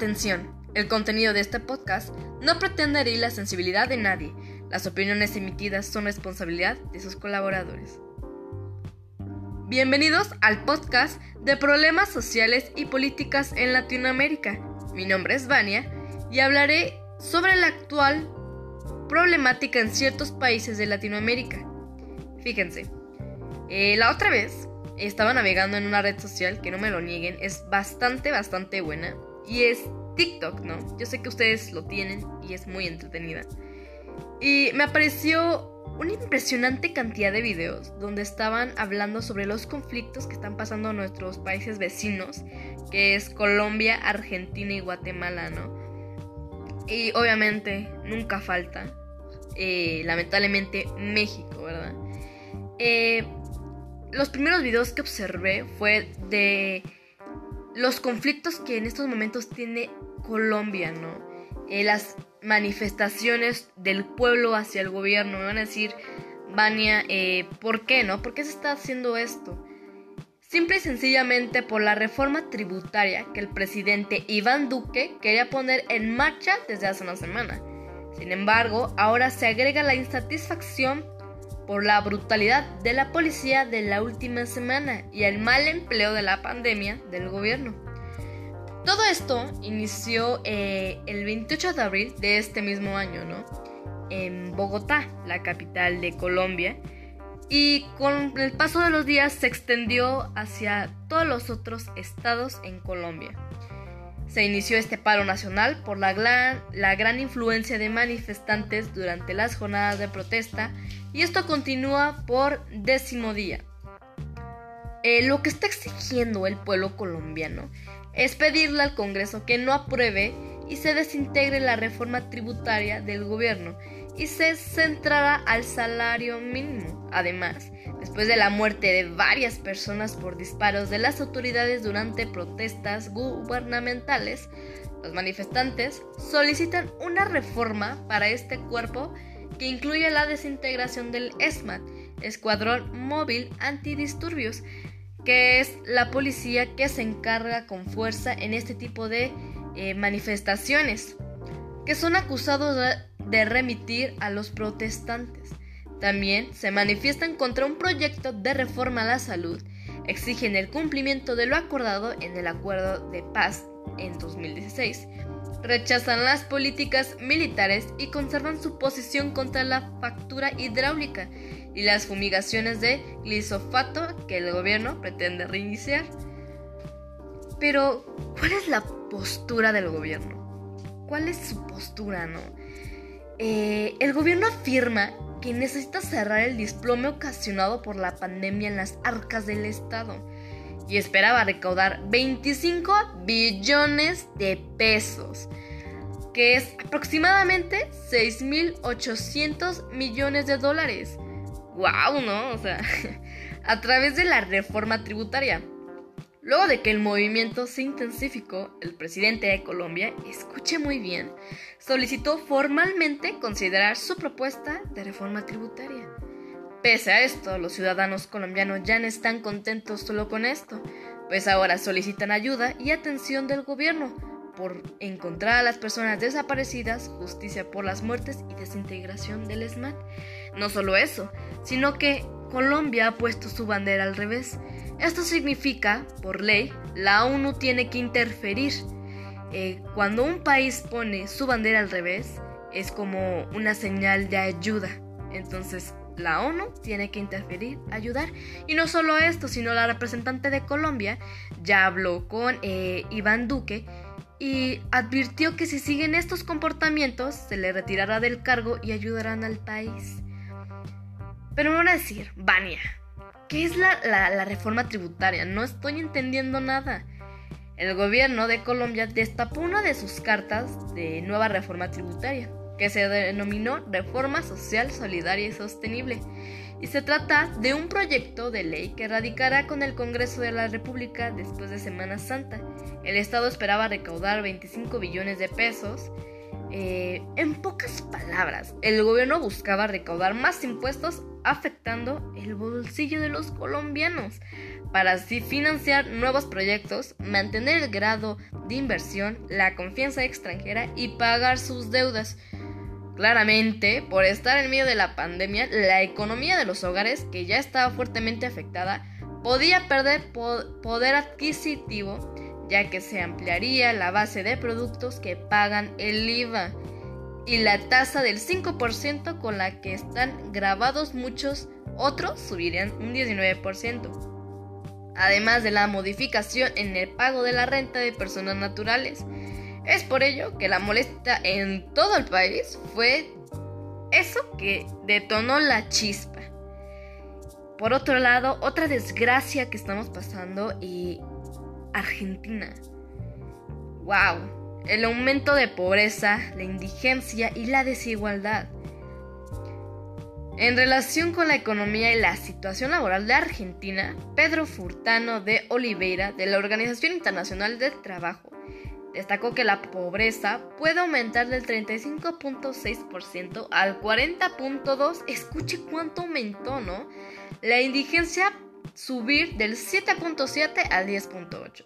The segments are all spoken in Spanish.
Atención, el contenido de este podcast no pretende la sensibilidad de nadie. Las opiniones emitidas son responsabilidad de sus colaboradores. Bienvenidos al podcast de problemas sociales y políticas en Latinoamérica. Mi nombre es Vania y hablaré sobre la actual problemática en ciertos países de Latinoamérica. Fíjense, eh, la otra vez estaba navegando en una red social que no me lo nieguen, es bastante, bastante buena y es TikTok, ¿no? Yo sé que ustedes lo tienen y es muy entretenida. Y me apareció una impresionante cantidad de videos donde estaban hablando sobre los conflictos que están pasando en nuestros países vecinos, que es Colombia, Argentina y Guatemala, ¿no? Y obviamente nunca falta, eh, lamentablemente, México, ¿verdad? Eh, los primeros videos que observé fue de los conflictos que en estos momentos tiene Colombia, ¿no? Eh, las manifestaciones del pueblo hacia el gobierno. Me van a decir, Vania, eh, ¿por qué, no? ¿Por qué se está haciendo esto? Simple y sencillamente por la reforma tributaria que el presidente Iván Duque quería poner en marcha desde hace una semana. Sin embargo, ahora se agrega la insatisfacción por la brutalidad de la policía de la última semana y el mal empleo de la pandemia del gobierno. Todo esto inició eh, el 28 de abril de este mismo año, ¿no? En Bogotá, la capital de Colombia, y con el paso de los días se extendió hacia todos los otros estados en Colombia. Se inició este paro nacional por la gran, influencia de manifestantes durante las jornadas de protesta y esto continúa por décimo día. Eh, lo que está exigiendo el pueblo colombiano es pedirle al Congreso que no apruebe y se desintegre la reforma tributaria del gobierno y se centrará al salario mínimo. Además, después de la muerte de varias personas por disparos de las autoridades durante protestas gubernamentales, los manifestantes solicitan una reforma para este cuerpo que incluye la desintegración del ESMAD, Escuadrón Móvil Antidisturbios, que es la policía que se encarga con fuerza en este tipo de eh, manifestaciones, que son acusados de remitir a los protestantes. También se manifiestan contra un proyecto de reforma a la salud, exigen el cumplimiento de lo acordado en el acuerdo de paz en 2016 rechazan las políticas militares y conservan su posición contra la factura hidráulica y las fumigaciones de glisofato que el gobierno pretende reiniciar. Pero, ¿cuál es la postura del gobierno? ¿Cuál es su postura, no? Eh, el gobierno afirma que necesita cerrar el desplome ocasionado por la pandemia en las arcas del Estado y esperaba recaudar 25 billones de pesos, que es aproximadamente 6.800 millones de dólares. ¡Wow! ¿No? O sea, a través de la reforma tributaria. Luego de que el movimiento se intensificó, el presidente de Colombia, escuche muy bien, solicitó formalmente considerar su propuesta de reforma tributaria. Pese a esto, los ciudadanos colombianos ya no están contentos solo con esto, pues ahora solicitan ayuda y atención del gobierno por encontrar a las personas desaparecidas, justicia por las muertes y desintegración del ESMAD. No solo eso, sino que Colombia ha puesto su bandera al revés. Esto significa, por ley, la ONU tiene que interferir. Eh, cuando un país pone su bandera al revés, es como una señal de ayuda. Entonces, la ONU tiene que interferir, ayudar. Y no solo esto, sino la representante de Colombia ya habló con eh, Iván Duque y advirtió que si siguen estos comportamientos se le retirará del cargo y ayudarán al país. Pero me van a decir, Vania, ¿qué es la, la reforma tributaria? No estoy entendiendo nada. El gobierno de Colombia destapó una de sus cartas de nueva reforma tributaria que se denominó Reforma Social Solidaria y Sostenible, y se trata de un proyecto de ley que radicará con el Congreso de la República después de Semana Santa. El Estado esperaba recaudar 25 billones de pesos. Eh, en pocas palabras, el gobierno buscaba recaudar más impuestos afectando el bolsillo de los colombianos, para así financiar nuevos proyectos, mantener el grado de inversión, la confianza extranjera y pagar sus deudas. Claramente, por estar en medio de la pandemia, la economía de los hogares, que ya estaba fuertemente afectada, podía perder poder adquisitivo, ya que se ampliaría la base de productos que pagan el IVA y la tasa del 5% con la que están grabados muchos otros subirían un 19%. Además de la modificación en el pago de la renta de personas naturales. Es por ello que la molestia en todo el país fue eso que detonó la chispa. Por otro lado, otra desgracia que estamos pasando y Argentina. ¡Wow! El aumento de pobreza, la indigencia y la desigualdad. En relación con la economía y la situación laboral de Argentina, Pedro Furtano de Oliveira, de la Organización Internacional del Trabajo, Destacó que la pobreza puede aumentar del 35.6% al 40.2%. Escuche cuánto aumentó, ¿no? La indigencia subir del 7.7 al 10.8.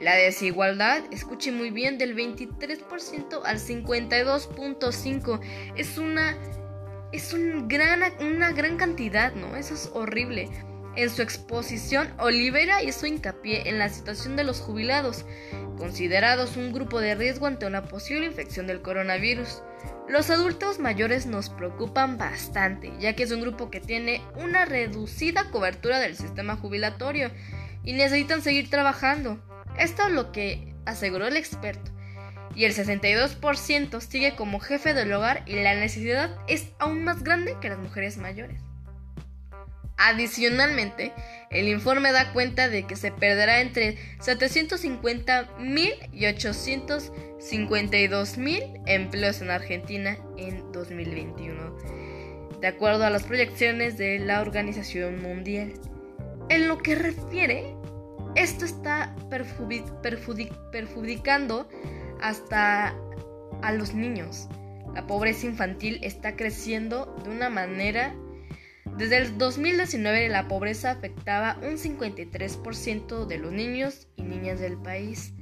La desigualdad, escuche muy bien, del 23% al 52.5. Es una es un gran, una gran cantidad, ¿no? Eso es horrible. En su exposición, Olivera hizo hincapié en la situación de los jubilados, considerados un grupo de riesgo ante una posible infección del coronavirus. Los adultos mayores nos preocupan bastante, ya que es un grupo que tiene una reducida cobertura del sistema jubilatorio y necesitan seguir trabajando. Esto es lo que aseguró el experto. Y el 62% sigue como jefe del hogar y la necesidad es aún más grande que las mujeres mayores. Adicionalmente, el informe da cuenta de que se perderá entre 750.000 y 852.000 empleos en Argentina en 2021, de acuerdo a las proyecciones de la Organización Mundial. En lo que refiere, esto está perjudicando hasta a los niños. La pobreza infantil está creciendo de una manera desde el 2019 la pobreza afectaba un 53% de los niños y niñas del país.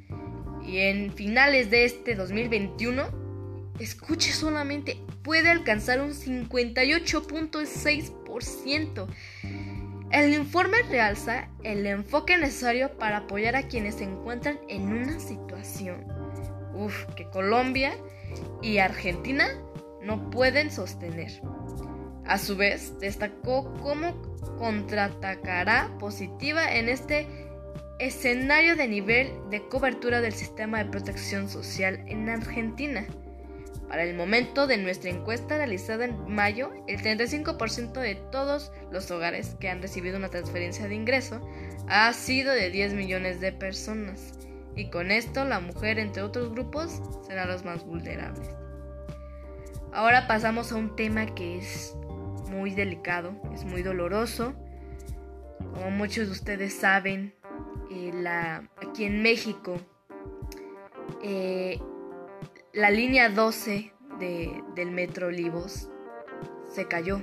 Y en finales de este 2021, escuche solamente, puede alcanzar un 58.6%. El informe realza el enfoque necesario para apoyar a quienes se encuentran en una situación. Uf, que Colombia y Argentina no pueden sostener. A su vez, destacó cómo contraatacará positiva en este escenario de nivel de cobertura del sistema de protección social en Argentina. Para el momento de nuestra encuesta realizada en mayo, el 35% de todos los hogares que han recibido una transferencia de ingreso ha sido de 10 millones de personas. Y con esto la mujer, entre otros grupos, será los más vulnerables. Ahora pasamos a un tema que es muy delicado, es muy doloroso. Como muchos de ustedes saben, eh, aquí en México, eh, la línea 12 del Metro Olivos se cayó,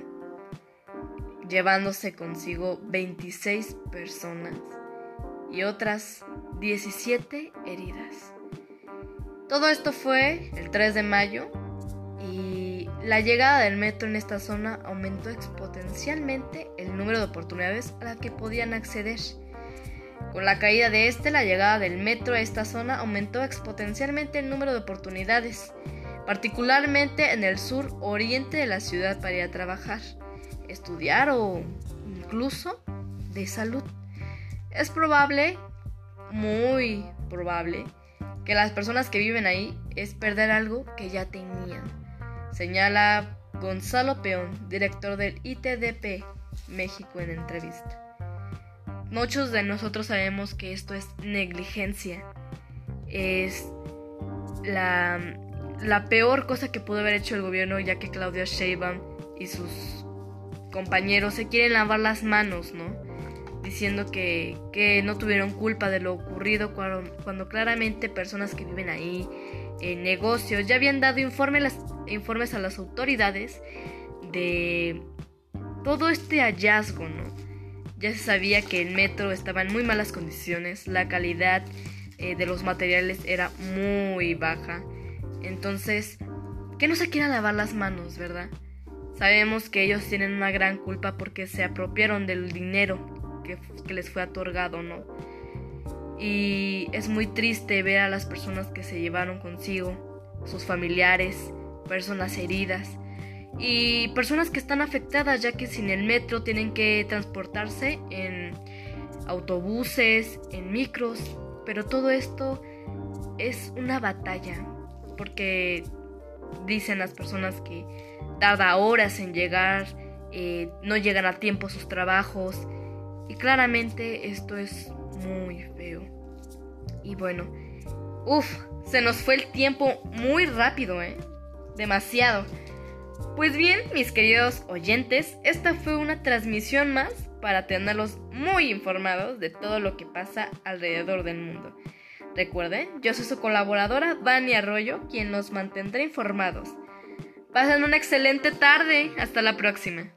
llevándose consigo 26 personas y otras 17 heridas. Todo esto fue el 3 de mayo la llegada del metro en esta zona aumentó exponencialmente el número de oportunidades a las que podían acceder. Con la caída de este, la llegada del metro a esta zona aumentó exponencialmente el número de oportunidades, particularmente en el sur oriente de la ciudad para ir a trabajar, estudiar o incluso de salud. Es probable, muy probable, que las personas que viven ahí es perder algo que ya tenían señala Gonzalo Peón, director del ITDP México en entrevista. Muchos de nosotros sabemos que esto es negligencia, es la, la peor cosa que pudo haber hecho el gobierno ya que Claudia Sheinbaum y sus compañeros se quieren lavar las manos, ¿no? Diciendo que, que no tuvieron culpa de lo ocurrido cuando, cuando claramente personas que viven ahí, en negocios ya habían dado informes a las autoridades de todo este hallazgo, ¿no? Ya se sabía que el metro estaba en muy malas condiciones, la calidad eh, de los materiales era muy baja. Entonces, que no se quiera lavar las manos, ¿verdad? Sabemos que ellos tienen una gran culpa porque se apropiaron del dinero que, les fue otorgado, ¿no? Y es muy triste ver a las personas que se llevaron consigo, sus familiares, personas heridas y personas que están afectadas ya que sin el metro tienen que transportarse en autobuses, en micros, pero todo esto es una batalla porque dicen las personas que tarda horas en llegar, eh, no llegan a tiempo a sus trabajos y claramente esto es muy feo. Y bueno, uff, se nos fue el tiempo muy rápido, ¿eh? Demasiado. Pues bien, mis queridos oyentes, esta fue una transmisión más para tenerlos muy informados de todo lo que pasa alrededor del mundo. Recuerden, yo soy su colaboradora Dani Arroyo, quien los mantendrá informados. Pasen una excelente tarde. Hasta la próxima.